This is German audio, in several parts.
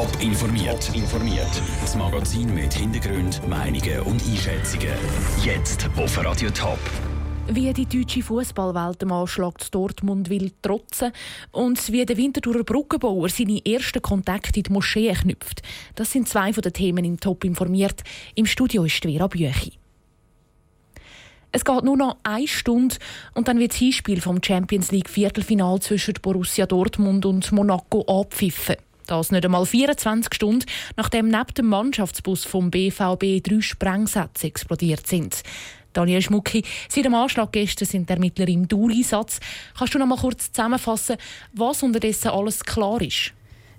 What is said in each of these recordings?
Top informiert. informiert. Das Magazin mit Hintergrund, Meinungen und Einschätzungen. Jetzt auf Radio Top. Wie die deutsche Fußballwelt dem Anschlag Dortmund will trotzen und wie der Winterthurer Brückenbauer seine ersten Kontakte in die Moschee knüpft. Das sind zwei von den Themen im Top informiert. Im Studio ist Vera Büchi. Es geht nur noch eine Stunde und dann wird das Hinspiel vom Champions League Viertelfinal zwischen Borussia Dortmund und Monaco abpfiffen. Das nicht einmal 24 Stunden, nachdem neben dem Mannschaftsbus vom BVB drei Sprengsätze explodiert sind. Daniel Schmucki, seit dem Anschlag gestern sind die Ermittler im Dauereinsatz. Kannst du noch mal kurz zusammenfassen, was unterdessen alles klar ist?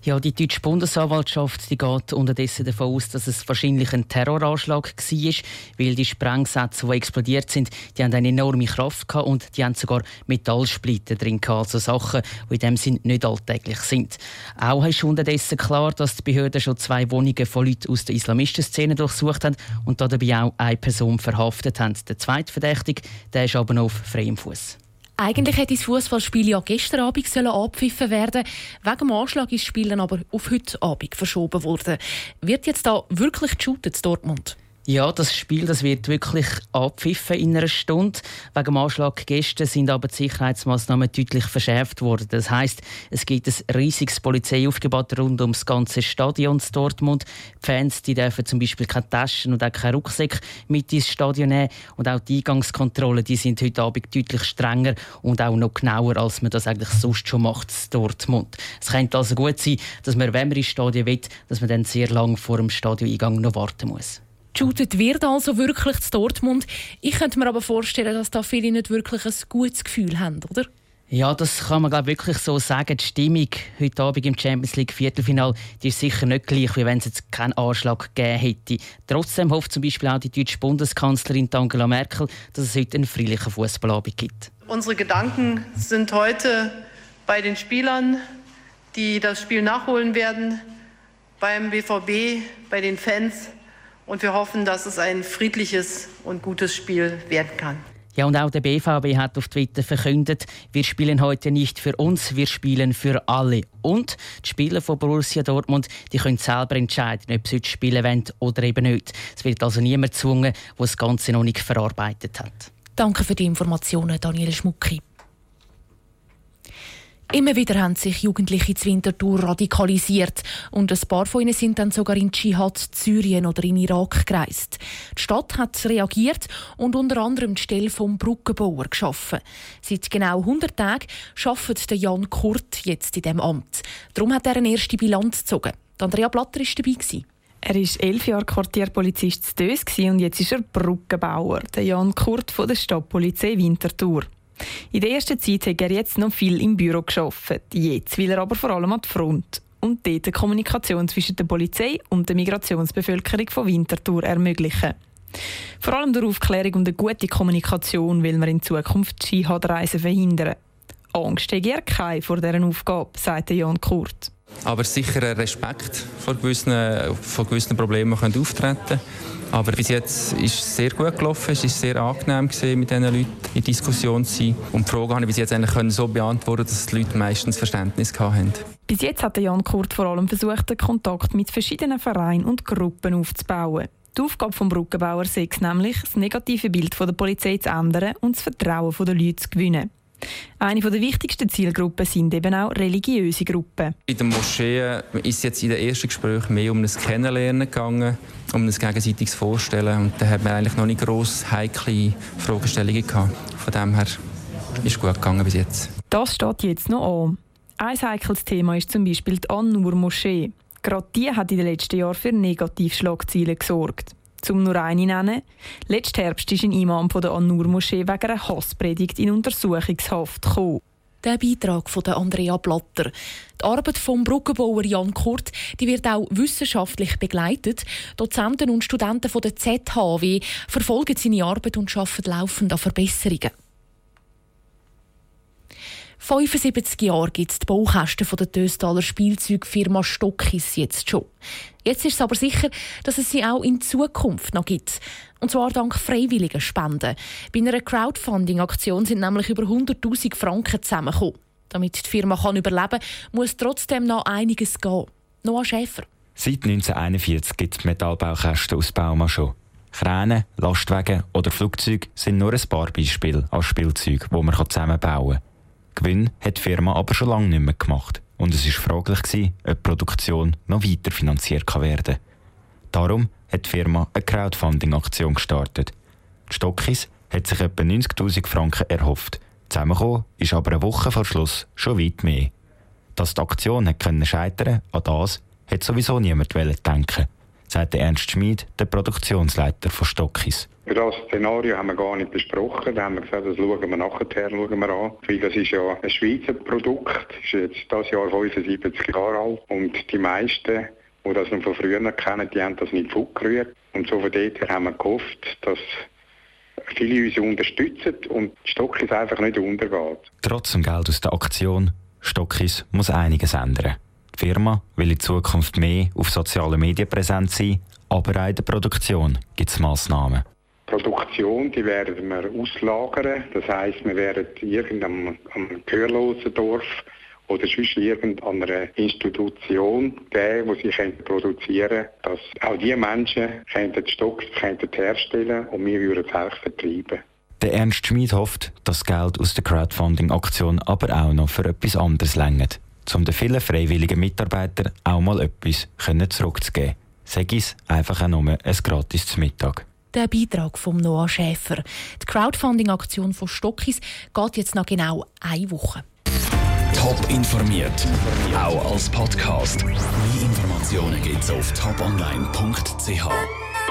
Ja, die deutsche Bundesanwaltschaft die geht unterdessen davon aus, dass es wahrscheinlich ein Terroranschlag war, weil die Sprengsätze, die explodiert sind, die haben eine enorme Kraft gehabt und die haben sogar Metallsplitter drin gehabt, also Sachen, die in dem Sinn nicht alltäglich sind. Auch ist unterdessen klar, dass die Behörden schon zwei Wohnungen von Leuten aus der Islamistenszene durchsucht haben und dabei auch eine Person verhaftet haben. Der zweite Verdächtige, der ist aber noch auf freiem Fuß. Eigentlich hätte das Fußballspiel ja gestern Abend sollen abpfiffen werden. Wegen dem Anschlag ist das Spiel dann aber auf heute Abend verschoben worden. Wird jetzt da wirklich geshootet, Dortmund? Ja, das Spiel das wird wirklich abpfiffen in einer Stunde. Wegen dem Anschlag gestern sind aber die Sicherheitsmaßnahmen deutlich verschärft worden. Das heißt, es gibt ein riesiges Polizeiaufgebot rund um das ganze Stadion in Dortmund. Die Fans die dürfen zum Beispiel keine Taschen und auch keinen Rucksack mit ins Stadion nehmen. Und auch die Eingangskontrollen die sind heute Abend deutlich strenger und auch noch genauer, als man das eigentlich sonst schon macht in Dortmund. Es könnte also gut sein, dass man, wenn man ins Stadion will, dass man dann sehr lange vor dem Stadioneingang noch warten muss. Geshootet wird also wirklich zu Dortmund. Ich könnte mir aber vorstellen, dass da viele nicht wirklich ein gutes Gefühl haben, oder? Ja, das kann man glaub, wirklich so sagen. Die Stimmung heute Abend im Champions League Viertelfinal die ist sicher nicht gleich, wie wenn es jetzt keinen Anschlag gegeben hätte. Trotzdem hofft zum Beispiel auch die deutsche Bundeskanzlerin Angela Merkel, dass es heute einen friedlichen Fußballabend gibt. Unsere Gedanken sind heute bei den Spielern, die das Spiel nachholen werden, beim BVB, bei den Fans und wir hoffen, dass es ein friedliches und gutes Spiel werden kann. Ja, und auch der BVB hat auf Twitter verkündet, wir spielen heute nicht für uns, wir spielen für alle. Und die Spieler von Borussia Dortmund die können selber entscheiden, ob sie heute spielen wollen oder eben nicht. Es wird also niemand gezwungen, der das Ganze noch nicht verarbeitet hat. Danke für die Informationen, Daniel Schmucki. Immer wieder haben sich Jugendliche zu Winterthur radikalisiert und ein paar von ihnen sind dann sogar in Dschihad, Syrien oder in Irak gereist. Die Stadt hat reagiert und unter anderem die Stelle vom Brückenbauer geschaffen. Seit genau 100 Tagen arbeitet Jan Kurt jetzt in diesem Amt. Darum hat er eine erste Bilanz gezogen. Andrea Blatter war dabei. Er war elf Jahre Quartierpolizist zu Dös und jetzt ist er Brückenbauer, der Jan Kurt von der Stadtpolizei Winterthur. In der ersten Zeit hat er jetzt noch viel im Büro geschafft. Jetzt will er aber vor allem an die Front und dort die Kommunikation zwischen der Polizei und der Migrationsbevölkerung von Winterthur ermöglichen. Vor allem durch Aufklärung und eine gute Kommunikation will man in Zukunft Skihadreisen verhindern. Angst hat er keine vor dieser Aufgabe, sagt Jan Kurt. Aber sicher Respekt vor gewissen, vor gewissen Problemen auftreten aber bis jetzt ist es sehr gut gelaufen. Es war sehr angenehm, gewesen, mit diesen Leuten in Diskussion zu sein. Und die Frage habe ich bis jetzt eigentlich so beantworten, dass die Leute meistens Verständnis hatten. Bis jetzt hat Jan Kurt vor allem versucht, den Kontakt mit verschiedenen Vereinen und Gruppen aufzubauen. Die Aufgabe des Brückenbauers sei nämlich, das negative Bild der Polizei zu ändern und das Vertrauen der Leute zu gewinnen. Eine der wichtigsten Zielgruppen sind eben auch religiöse Gruppen. In den Moscheen ist es jetzt in den ersten Gesprächen mehr um das Kennenlernen gegangen, um ein gegenseitiges Vorstellen. Und da hat man eigentlich noch nicht gross heikle Fragestellungen gehabt. Von dem her ist es gut gegangen bis jetzt. Das steht jetzt noch an. Ein heikles Thema ist zum Beispiel die An-Nur-Moschee. Gerade die hat in den letzten Jahren für Negativschlagzeilen gesorgt. Zum nur eine nennen. Letzten Herbst ist ein Imam von der An-Nur-Moschee wegen einer Hasspredigt in Untersuchungshaft gekommen. Der Beitrag von Andrea Blatter. Die Arbeit vom Brückenbauer Jan Kurt die wird auch wissenschaftlich begleitet. Dozenten und Studenten von der ZHW verfolgen seine Arbeit und arbeiten laufend an Verbesserungen. 75 Jahre gibt es die Baukästen der Töstaler Spielzeugfirma Stockis jetzt schon. Jetzt ist es aber sicher, dass es sie auch in Zukunft noch gibt. Und zwar dank freiwilliger Spenden. Bei einer Crowdfunding-Aktion sind nämlich über 100.000 Franken zusammengekommen. Damit die Firma kann überleben kann, muss trotzdem noch einiges gehen. Noah Schäfer. Seit 1941 gibt es Metallbaukästen aus Bauma schon. Kräne, Lastwagen oder Flugzeuge sind nur ein paar Beispiele als Spielzeuge, die man zusammenbauen kann. Gewinn hat die Firma aber schon lange nicht mehr gemacht. Und es war fraglich, gewesen, ob die Produktion noch weiter finanziert werden kann. Darum hat die Firma eine Crowdfunding-Aktion gestartet. Die Stockis hat sich etwa 90.000 Franken erhofft. Zusammengekommen ist aber eine Woche vor Schluss schon weit mehr. Dass die Aktion hat scheitern an das hat sowieso niemand denken sagt Ernst Schmid, der Produktionsleiter von Stockis. Das Szenario haben wir gar nicht besprochen. Da haben wir gesagt, das schauen wir nachher schauen wir an. Weil das ist ja ein Schweizer Produkt, ist jetzt das Jahr 75 Jahre alt und die meisten, die das noch von früher kennen, die haben das nicht vorgerührt. Und so von dort her haben wir gehofft, dass viele uns unterstützen und Stockis einfach nicht untergeht. Trotz dem Geld aus der Aktion, Stockis muss einiges ändern. Die Firma will in Zukunft mehr auf sozialen Medien präsent sein, aber auch in der Produktion gibt es Massnahmen. Produktion, die werden wir auslagern. Das heisst, wir werden irgendeinem gehörlosen Dorf oder sonst irgendeiner Institution geben, die sie produzieren können, dass auch diese Menschen die Stocks herstellen und wir würden es auch vertreiben. Der Ernst Schmid hofft, dass das Geld aus der Crowdfunding-Aktion aber auch noch für etwas anderes längert um den vielen freiwilligen Mitarbeitern auch mal etwas zurückzugeben. Sag es einfach auch nur ein gratis zum Mittag. Der Beitrag von Noah Schäfer. Die Crowdfunding-Aktion von Stockis geht jetzt noch genau eine Woche. Top informiert, auch als Podcast. Mehr Informationen gibt es auf toponline.ch.